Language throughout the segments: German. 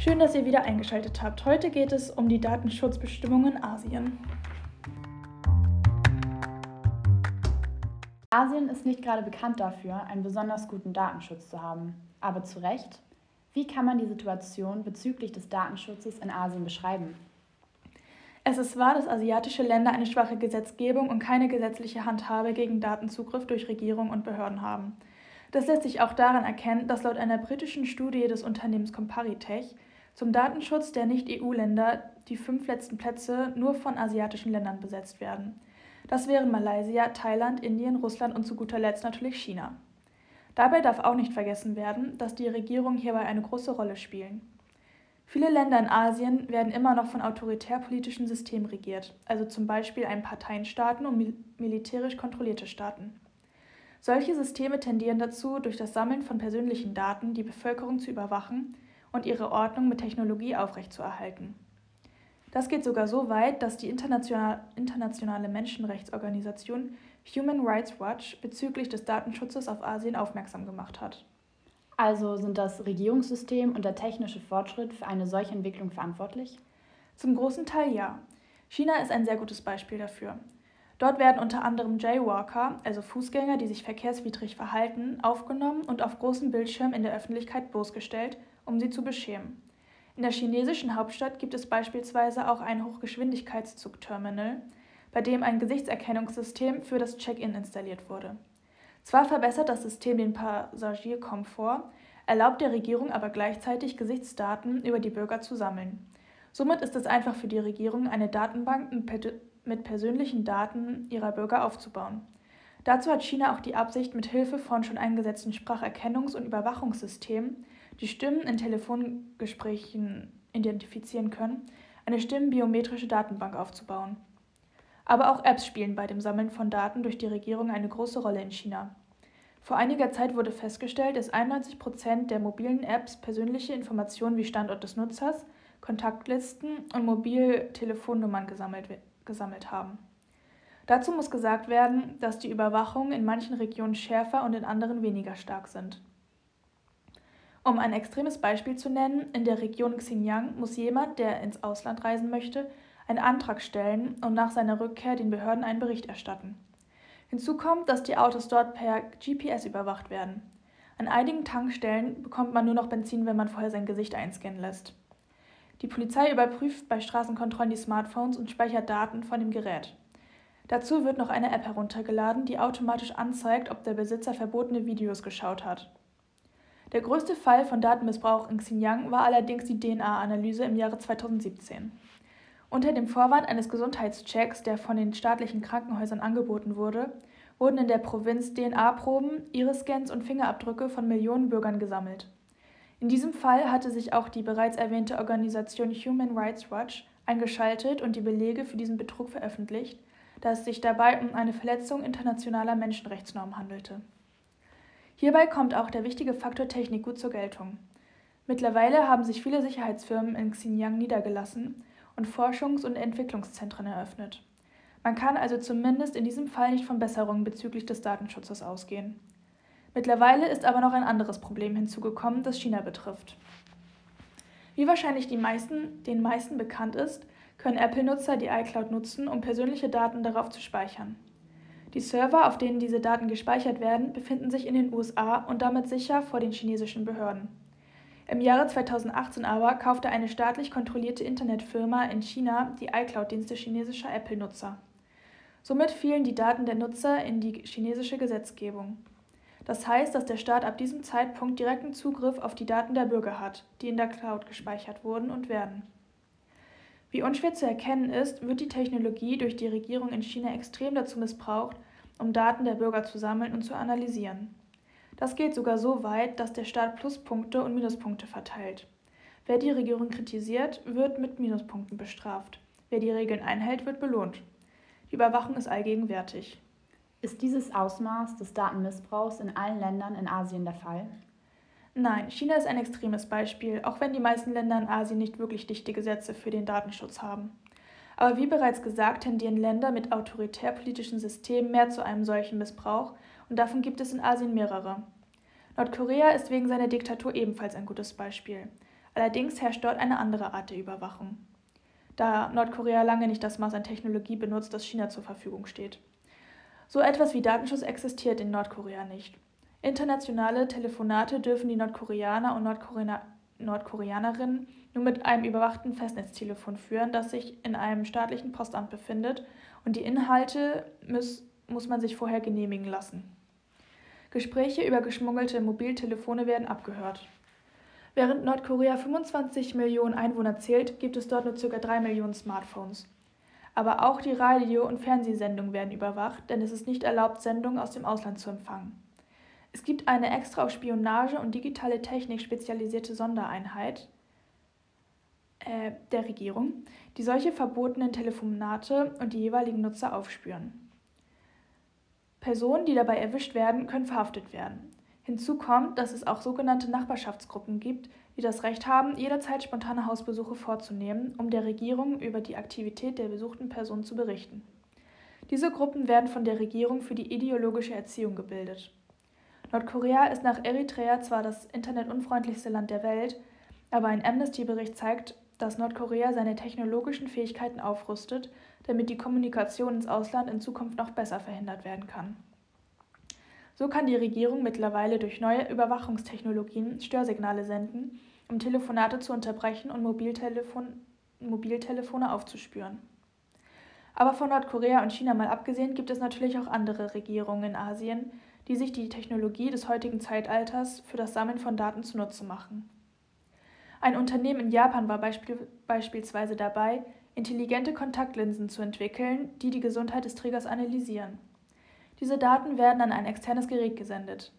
Schön, dass ihr wieder eingeschaltet habt. Heute geht es um die Datenschutzbestimmungen in Asien. Asien ist nicht gerade bekannt dafür, einen besonders guten Datenschutz zu haben. Aber zu Recht, wie kann man die Situation bezüglich des Datenschutzes in Asien beschreiben? Es ist wahr, dass asiatische Länder eine schwache Gesetzgebung und keine gesetzliche Handhabe gegen Datenzugriff durch Regierung und Behörden haben. Das lässt sich auch daran erkennen, dass laut einer britischen Studie des Unternehmens Comparitech zum Datenschutz der Nicht-EU-Länder die fünf letzten Plätze nur von asiatischen Ländern besetzt werden. Das wären Malaysia, Thailand, Indien, Russland und zu guter Letzt natürlich China. Dabei darf auch nicht vergessen werden, dass die Regierungen hierbei eine große Rolle spielen. Viele Länder in Asien werden immer noch von autoritär-politischen Systemen regiert, also zum Beispiel einen Parteienstaaten und mil militärisch kontrollierte Staaten. Solche Systeme tendieren dazu, durch das Sammeln von persönlichen Daten die Bevölkerung zu überwachen und ihre Ordnung mit Technologie aufrechtzuerhalten. Das geht sogar so weit, dass die internationale Menschenrechtsorganisation Human Rights Watch bezüglich des Datenschutzes auf Asien aufmerksam gemacht hat. Also sind das Regierungssystem und der technische Fortschritt für eine solche Entwicklung verantwortlich? Zum großen Teil ja. China ist ein sehr gutes Beispiel dafür. Dort werden unter anderem Jaywalker, also Fußgänger, die sich verkehrswidrig verhalten, aufgenommen und auf großen Bildschirmen in der Öffentlichkeit bloßgestellt, um sie zu beschämen. In der chinesischen Hauptstadt gibt es beispielsweise auch ein Hochgeschwindigkeitszugterminal, bei dem ein Gesichtserkennungssystem für das Check-in installiert wurde. Zwar verbessert das System den Passagierkomfort, erlaubt der Regierung aber gleichzeitig Gesichtsdaten über die Bürger zu sammeln. Somit ist es einfach für die Regierung, eine Datenbank mit persönlichen Daten ihrer Bürger aufzubauen. Dazu hat China auch die Absicht, mit Hilfe von schon eingesetzten Spracherkennungs- und Überwachungssystemen die Stimmen in Telefongesprächen identifizieren können, eine stimmenbiometrische Datenbank aufzubauen. Aber auch Apps spielen bei dem Sammeln von Daten durch die Regierung eine große Rolle in China. Vor einiger Zeit wurde festgestellt, dass 91 Prozent der mobilen Apps persönliche Informationen wie Standort des Nutzers, Kontaktlisten und Mobiltelefonnummern gesammelt, gesammelt haben. Dazu muss gesagt werden, dass die Überwachungen in manchen Regionen schärfer und in anderen weniger stark sind. Um ein extremes Beispiel zu nennen, in der Region Xinjiang muss jemand, der ins Ausland reisen möchte, einen Antrag stellen und nach seiner Rückkehr den Behörden einen Bericht erstatten. Hinzu kommt, dass die Autos dort per GPS überwacht werden. An einigen Tankstellen bekommt man nur noch Benzin, wenn man vorher sein Gesicht einscannen lässt. Die Polizei überprüft bei Straßenkontrollen die Smartphones und speichert Daten von dem Gerät. Dazu wird noch eine App heruntergeladen, die automatisch anzeigt, ob der Besitzer verbotene Videos geschaut hat. Der größte Fall von Datenmissbrauch in Xinjiang war allerdings die DNA-Analyse im Jahre 2017. Unter dem Vorwand eines Gesundheitschecks, der von den staatlichen Krankenhäusern angeboten wurde, wurden in der Provinz DNA-Proben, Iris-Scans und Fingerabdrücke von Millionen Bürgern gesammelt. In diesem Fall hatte sich auch die bereits erwähnte Organisation Human Rights Watch eingeschaltet und die Belege für diesen Betrug veröffentlicht, da es sich dabei um eine Verletzung internationaler Menschenrechtsnormen handelte. Hierbei kommt auch der wichtige Faktor Technik gut zur Geltung. Mittlerweile haben sich viele Sicherheitsfirmen in Xinjiang niedergelassen und Forschungs- und Entwicklungszentren eröffnet. Man kann also zumindest in diesem Fall nicht von Besserungen bezüglich des Datenschutzes ausgehen. Mittlerweile ist aber noch ein anderes Problem hinzugekommen, das China betrifft. Wie wahrscheinlich die meisten, den meisten bekannt ist, können Apple-Nutzer die iCloud nutzen, um persönliche Daten darauf zu speichern. Die Server, auf denen diese Daten gespeichert werden, befinden sich in den USA und damit sicher vor den chinesischen Behörden. Im Jahre 2018 aber kaufte eine staatlich kontrollierte Internetfirma in China die iCloud-Dienste chinesischer Apple-Nutzer. Somit fielen die Daten der Nutzer in die chinesische Gesetzgebung. Das heißt, dass der Staat ab diesem Zeitpunkt direkten Zugriff auf die Daten der Bürger hat, die in der Cloud gespeichert wurden und werden. Wie unschwer zu erkennen ist, wird die Technologie durch die Regierung in China extrem dazu missbraucht, um Daten der Bürger zu sammeln und zu analysieren. Das geht sogar so weit, dass der Staat Pluspunkte und Minuspunkte verteilt. Wer die Regierung kritisiert, wird mit Minuspunkten bestraft. Wer die Regeln einhält, wird belohnt. Die Überwachung ist allgegenwärtig. Ist dieses Ausmaß des Datenmissbrauchs in allen Ländern in Asien der Fall? Nein, China ist ein extremes Beispiel, auch wenn die meisten Länder in Asien nicht wirklich dichte Gesetze für den Datenschutz haben. Aber wie bereits gesagt, tendieren Länder mit autoritär-politischen Systemen mehr zu einem solchen Missbrauch und davon gibt es in Asien mehrere. Nordkorea ist wegen seiner Diktatur ebenfalls ein gutes Beispiel. Allerdings herrscht dort eine andere Art der Überwachung, da Nordkorea lange nicht das Maß an Technologie benutzt, das China zur Verfügung steht. So etwas wie Datenschutz existiert in Nordkorea nicht. Internationale Telefonate dürfen die Nordkoreaner und Nordkorea Nordkoreanerinnen nur mit einem überwachten Festnetztelefon führen, das sich in einem staatlichen Postamt befindet, und die Inhalte muss, muss man sich vorher genehmigen lassen. Gespräche über geschmuggelte Mobiltelefone werden abgehört. Während Nordkorea 25 Millionen Einwohner zählt, gibt es dort nur ca. 3 Millionen Smartphones. Aber auch die Radio- und Fernsehsendungen werden überwacht, denn es ist nicht erlaubt, Sendungen aus dem Ausland zu empfangen. Es gibt eine extra auf Spionage und digitale Technik spezialisierte Sondereinheit äh, der Regierung, die solche verbotenen Telefonate und die jeweiligen Nutzer aufspüren. Personen, die dabei erwischt werden, können verhaftet werden. Hinzu kommt, dass es auch sogenannte Nachbarschaftsgruppen gibt, die das Recht haben, jederzeit spontane Hausbesuche vorzunehmen, um der Regierung über die Aktivität der besuchten Person zu berichten. Diese Gruppen werden von der Regierung für die ideologische Erziehung gebildet. Nordkorea ist nach Eritrea zwar das internetunfreundlichste Land der Welt, aber ein Amnesty-Bericht zeigt, dass Nordkorea seine technologischen Fähigkeiten aufrüstet, damit die Kommunikation ins Ausland in Zukunft noch besser verhindert werden kann. So kann die Regierung mittlerweile durch neue Überwachungstechnologien Störsignale senden, um Telefonate zu unterbrechen und Mobiltelefon Mobiltelefone aufzuspüren. Aber von Nordkorea und China mal abgesehen gibt es natürlich auch andere Regierungen in Asien, die sich die Technologie des heutigen Zeitalters für das Sammeln von Daten zunutze machen. Ein Unternehmen in Japan war beispiel beispielsweise dabei, intelligente Kontaktlinsen zu entwickeln, die die Gesundheit des Trägers analysieren. Diese Daten werden an ein externes Gerät gesendet.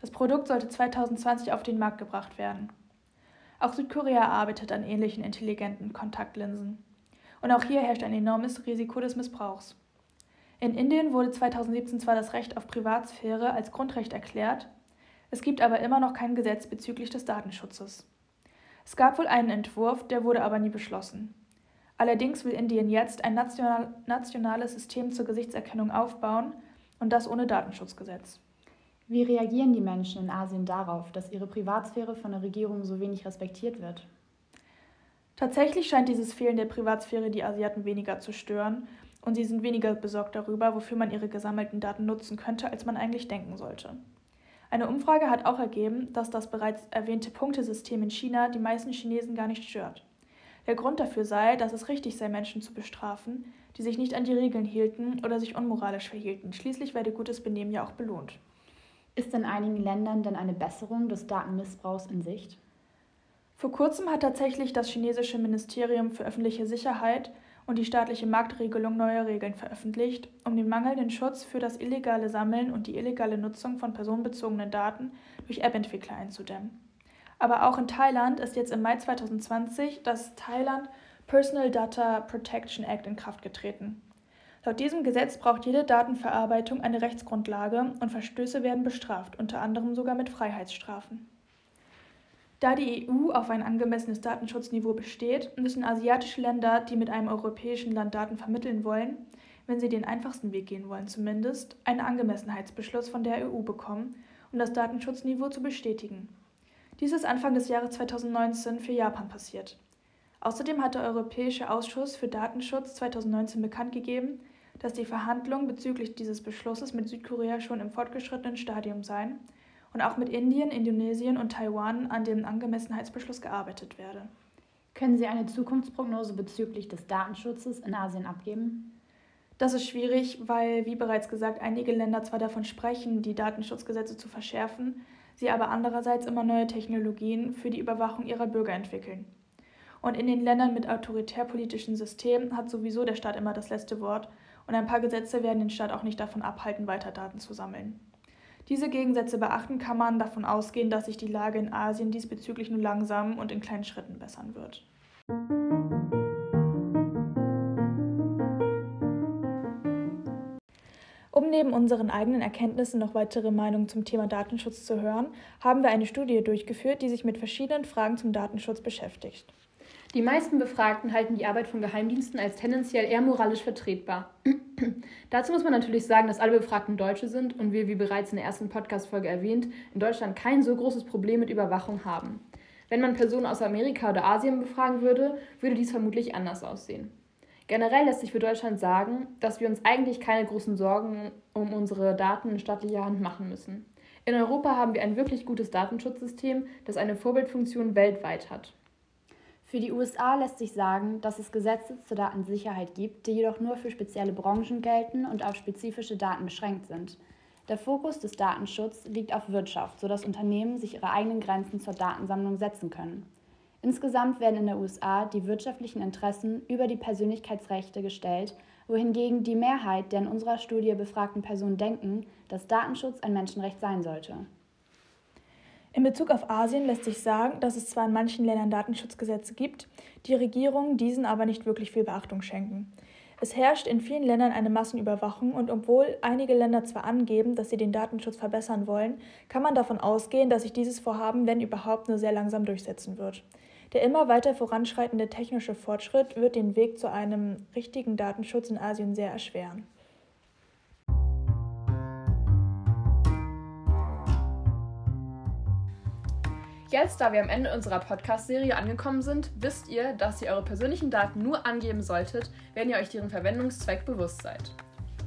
Das Produkt sollte 2020 auf den Markt gebracht werden. Auch Südkorea arbeitet an ähnlichen intelligenten Kontaktlinsen. Und auch hier herrscht ein enormes Risiko des Missbrauchs. In Indien wurde 2017 zwar das Recht auf Privatsphäre als Grundrecht erklärt, es gibt aber immer noch kein Gesetz bezüglich des Datenschutzes. Es gab wohl einen Entwurf, der wurde aber nie beschlossen. Allerdings will Indien jetzt ein national, nationales System zur Gesichtserkennung aufbauen, und das ohne Datenschutzgesetz. Wie reagieren die Menschen in Asien darauf, dass ihre Privatsphäre von der Regierung so wenig respektiert wird? Tatsächlich scheint dieses Fehlen der Privatsphäre die Asiaten weniger zu stören und sie sind weniger besorgt darüber, wofür man ihre gesammelten Daten nutzen könnte, als man eigentlich denken sollte. Eine Umfrage hat auch ergeben, dass das bereits erwähnte Punktesystem in China die meisten Chinesen gar nicht stört. Der Grund dafür sei, dass es richtig sei, Menschen zu bestrafen, die sich nicht an die Regeln hielten oder sich unmoralisch verhielten. Schließlich werde gutes Benehmen ja auch belohnt. Ist in einigen Ländern denn eine Besserung des Datenmissbrauchs in Sicht? Vor kurzem hat tatsächlich das chinesische Ministerium für öffentliche Sicherheit und die staatliche Marktregelung neue Regeln veröffentlicht, um den mangelnden Schutz für das illegale Sammeln und die illegale Nutzung von personenbezogenen Daten durch App-Entwickler einzudämmen. Aber auch in Thailand ist jetzt im Mai 2020 das Thailand Personal Data Protection Act in Kraft getreten. Laut diesem Gesetz braucht jede Datenverarbeitung eine Rechtsgrundlage und Verstöße werden bestraft, unter anderem sogar mit Freiheitsstrafen. Da die EU auf ein angemessenes Datenschutzniveau besteht, müssen asiatische Länder, die mit einem europäischen Land Daten vermitteln wollen, wenn sie den einfachsten Weg gehen wollen zumindest, einen Angemessenheitsbeschluss von der EU bekommen, um das Datenschutzniveau zu bestätigen. Dies ist Anfang des Jahres 2019 für Japan passiert. Außerdem hat der Europäische Ausschuss für Datenschutz 2019 bekannt gegeben, dass die Verhandlungen bezüglich dieses Beschlusses mit Südkorea schon im fortgeschrittenen Stadium seien und auch mit Indien, Indonesien und Taiwan an dem Angemessenheitsbeschluss gearbeitet werde. Können Sie eine Zukunftsprognose bezüglich des Datenschutzes in Asien abgeben? Das ist schwierig, weil, wie bereits gesagt, einige Länder zwar davon sprechen, die Datenschutzgesetze zu verschärfen, sie aber andererseits immer neue Technologien für die Überwachung ihrer Bürger entwickeln. Und in den Ländern mit autoritärpolitischen Systemen hat sowieso der Staat immer das letzte Wort und ein paar Gesetze werden den Staat auch nicht davon abhalten, weiter Daten zu sammeln. Diese Gegensätze beachten kann man davon ausgehen, dass sich die Lage in Asien diesbezüglich nur langsam und in kleinen Schritten bessern wird. Um neben unseren eigenen Erkenntnissen noch weitere Meinungen zum Thema Datenschutz zu hören, haben wir eine Studie durchgeführt, die sich mit verschiedenen Fragen zum Datenschutz beschäftigt. Die meisten Befragten halten die Arbeit von Geheimdiensten als tendenziell eher moralisch vertretbar. Dazu muss man natürlich sagen, dass alle Befragten Deutsche sind und wir, wie bereits in der ersten Podcast-Folge erwähnt, in Deutschland kein so großes Problem mit Überwachung haben. Wenn man Personen aus Amerika oder Asien befragen würde, würde dies vermutlich anders aussehen. Generell lässt sich für Deutschland sagen, dass wir uns eigentlich keine großen Sorgen um unsere Daten in staatlicher Hand machen müssen. In Europa haben wir ein wirklich gutes Datenschutzsystem, das eine Vorbildfunktion weltweit hat. Für die USA lässt sich sagen, dass es Gesetze zur Datensicherheit gibt, die jedoch nur für spezielle Branchen gelten und auf spezifische Daten beschränkt sind. Der Fokus des Datenschutzes liegt auf Wirtschaft, sodass Unternehmen sich ihre eigenen Grenzen zur Datensammlung setzen können. Insgesamt werden in den USA die wirtschaftlichen Interessen über die Persönlichkeitsrechte gestellt, wohingegen die Mehrheit der in unserer Studie befragten Personen denken, dass Datenschutz ein Menschenrecht sein sollte. In Bezug auf Asien lässt sich sagen, dass es zwar in manchen Ländern Datenschutzgesetze gibt, die Regierungen diesen aber nicht wirklich viel Beachtung schenken. Es herrscht in vielen Ländern eine Massenüberwachung und obwohl einige Länder zwar angeben, dass sie den Datenschutz verbessern wollen, kann man davon ausgehen, dass sich dieses Vorhaben, wenn überhaupt, nur sehr langsam durchsetzen wird. Der immer weiter voranschreitende technische Fortschritt wird den Weg zu einem richtigen Datenschutz in Asien sehr erschweren. Jetzt, da wir am Ende unserer Podcast-Serie angekommen sind, wisst ihr, dass ihr eure persönlichen Daten nur angeben solltet, wenn ihr euch deren Verwendungszweck bewusst seid.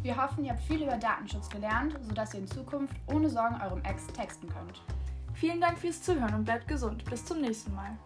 Wir hoffen, ihr habt viel über Datenschutz gelernt, sodass ihr in Zukunft ohne Sorgen eurem Ex texten könnt. Vielen Dank fürs Zuhören und bleibt gesund. Bis zum nächsten Mal.